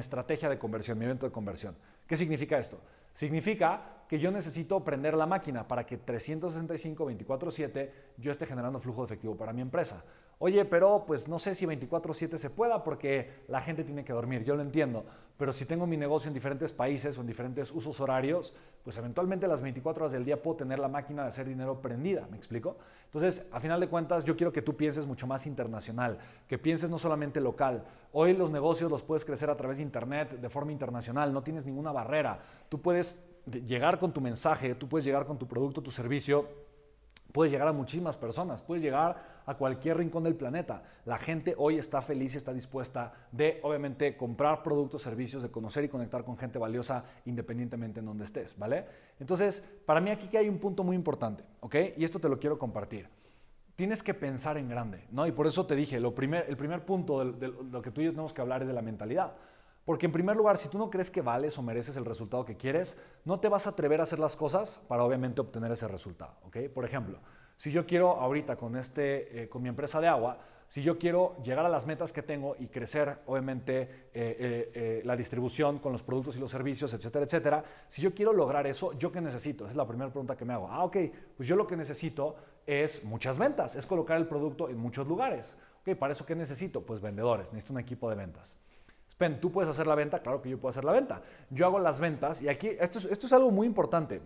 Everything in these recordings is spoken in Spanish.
estrategia de conversión, mi evento de conversión. ¿Qué significa esto? Significa que yo necesito prender la máquina para que 365, 24/7 yo esté generando flujo de efectivo para mi empresa. Oye, pero pues no sé si 24/7 se pueda porque la gente tiene que dormir, yo lo entiendo, pero si tengo mi negocio en diferentes países o en diferentes usos horarios, pues eventualmente las 24 horas del día puedo tener la máquina de hacer dinero prendida, ¿me explico? Entonces, a final de cuentas, yo quiero que tú pienses mucho más internacional, que pienses no solamente local. Hoy los negocios los puedes crecer a través de Internet de forma internacional, no tienes ninguna barrera. Tú puedes llegar con tu mensaje, tú puedes llegar con tu producto, tu servicio Puedes llegar a muchísimas personas, puedes llegar a cualquier rincón del planeta. La gente hoy está feliz y está dispuesta de, obviamente, comprar productos, servicios, de conocer y conectar con gente valiosa independientemente en donde estés, ¿vale? Entonces, para mí aquí que hay un punto muy importante, ¿ok? Y esto te lo quiero compartir. Tienes que pensar en grande, ¿no? Y por eso te dije, lo primer, el primer punto de, de lo que tú y yo tenemos que hablar es de la mentalidad. Porque en primer lugar, si tú no crees que vales o mereces el resultado que quieres, no te vas a atrever a hacer las cosas para obviamente obtener ese resultado. ¿okay? Por ejemplo, si yo quiero ahorita con, este, eh, con mi empresa de agua, si yo quiero llegar a las metas que tengo y crecer, obviamente, eh, eh, la distribución con los productos y los servicios, etcétera, etcétera, si yo quiero lograr eso, ¿yo qué necesito? Esa es la primera pregunta que me hago. Ah, ok, pues yo lo que necesito es muchas ventas, es colocar el producto en muchos lugares. Ok, ¿para eso qué necesito? Pues vendedores, necesito un equipo de ventas. Spen, ¿tú puedes hacer la venta? Claro que yo puedo hacer la venta. Yo hago las ventas y aquí esto es, esto es algo muy importante,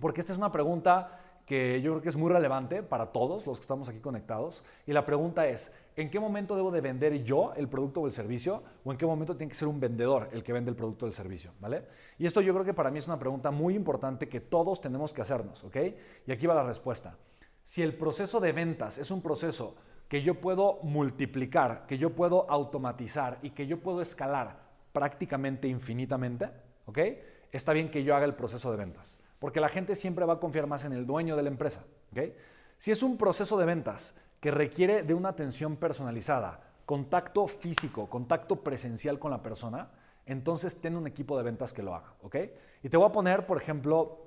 porque esta es una pregunta que yo creo que es muy relevante para todos los que estamos aquí conectados. Y la pregunta es, ¿en qué momento debo de vender yo el producto o el servicio? ¿O en qué momento tiene que ser un vendedor el que vende el producto o el servicio? ¿Vale? Y esto yo creo que para mí es una pregunta muy importante que todos tenemos que hacernos, ¿ok? Y aquí va la respuesta. Si el proceso de ventas es un proceso que yo puedo multiplicar, que yo puedo automatizar y que yo puedo escalar prácticamente infinitamente, ¿ok? Está bien que yo haga el proceso de ventas, porque la gente siempre va a confiar más en el dueño de la empresa, ¿ok? Si es un proceso de ventas que requiere de una atención personalizada, contacto físico, contacto presencial con la persona, entonces ten un equipo de ventas que lo haga, ¿ok? Y te voy a poner, por ejemplo,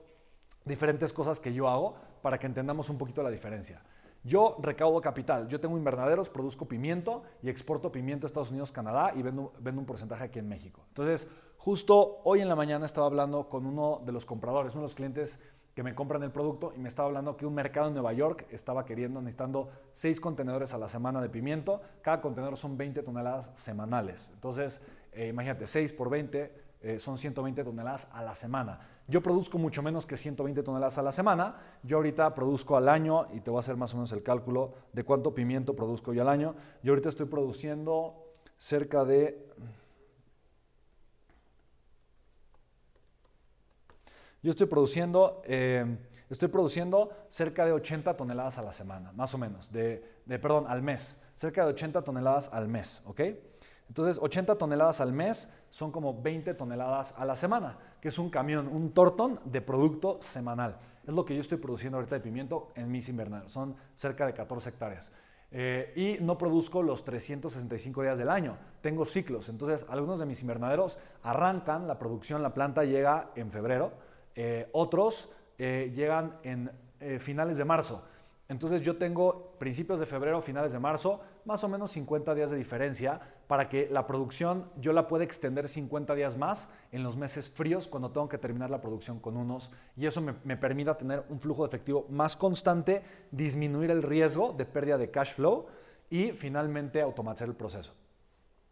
diferentes cosas que yo hago para que entendamos un poquito la diferencia. Yo recaudo capital, yo tengo invernaderos, produzco pimiento y exporto pimiento a Estados Unidos, Canadá y vendo, un porcentaje aquí en México. Entonces, justo hoy en la mañana estaba hablando con uno de los compradores, uno de los clientes que me compran el producto y me estaba hablando que un mercado en Nueva York estaba queriendo, necesitando 6 contenedores a la semana de pimiento. Cada contenedor son 20 toneladas semanales. Entonces, eh, imagínate, 6 por 20 eh, son 120 toneladas a la semana. Yo produzco mucho menos que 120 toneladas a la semana. Yo ahorita produzco al año, y te voy a hacer más o menos el cálculo de cuánto pimiento produzco yo al año. Yo ahorita estoy produciendo cerca de... Yo estoy produciendo, eh, estoy produciendo cerca de 80 toneladas a la semana, más o menos, de, de, perdón, al mes, cerca de 80 toneladas al mes, ¿ok? Entonces, 80 toneladas al mes son como 20 toneladas a la semana, que es un camión, un tortón de producto semanal. Es lo que yo estoy produciendo ahorita de pimiento en mis invernaderos. Son cerca de 14 hectáreas. Eh, y no produzco los 365 días del año. Tengo ciclos. Entonces, algunos de mis invernaderos arrancan la producción, la planta llega en febrero. Eh, otros eh, llegan en finales de marzo. Entonces yo tengo principios de febrero, finales de marzo, más o menos 50 días de diferencia para que la producción yo la pueda extender 50 días más en los meses fríos cuando tengo que terminar la producción con unos y eso me, permita tener un flujo de efectivo más constante, disminuir el riesgo de pérdida de cash flow y finalmente automatizar el proceso.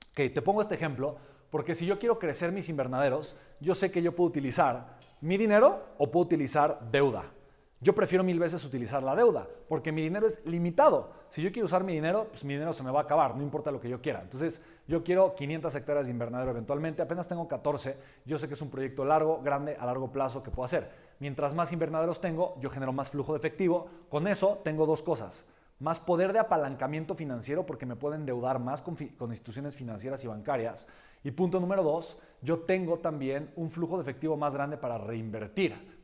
Ok, te pongo este ejemplo porque si yo quiero crecer mis invernaderos, yo sé que yo puedo utilizar mi dinero o puedo utilizar deuda. Yo prefiero mil veces utilizar la deuda, porque mi dinero es limitado. Si yo quiero usar mi dinero, pues mi dinero se me va a acabar, no importa lo que yo quiera. Entonces, yo quiero 500 hectáreas de invernadero eventualmente, apenas tengo 14, yo sé que es un proyecto largo, grande, a largo plazo que puedo hacer. Mientras más invernaderos tengo, yo genero más flujo de efectivo. Con eso tengo dos cosas. Más poder de apalancamiento financiero porque me pueden endeudar más con, con instituciones financieras y bancarias. Y punto número dos, yo tengo también un flujo de efectivo más grande para reinvertir.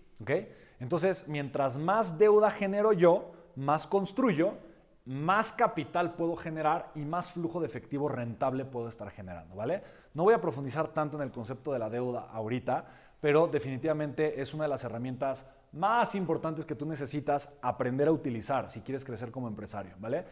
Entonces, mientras más deuda genero yo, más construyo, más capital puedo generar y más flujo de efectivo rentable puedo estar generando, ¿vale? No voy a profundizar tanto en el concepto de la deuda ahorita, pero definitivamente es una de las herramientas más importantes que tú necesitas aprender a utilizar si quieres crecer como empresario, ¿vale?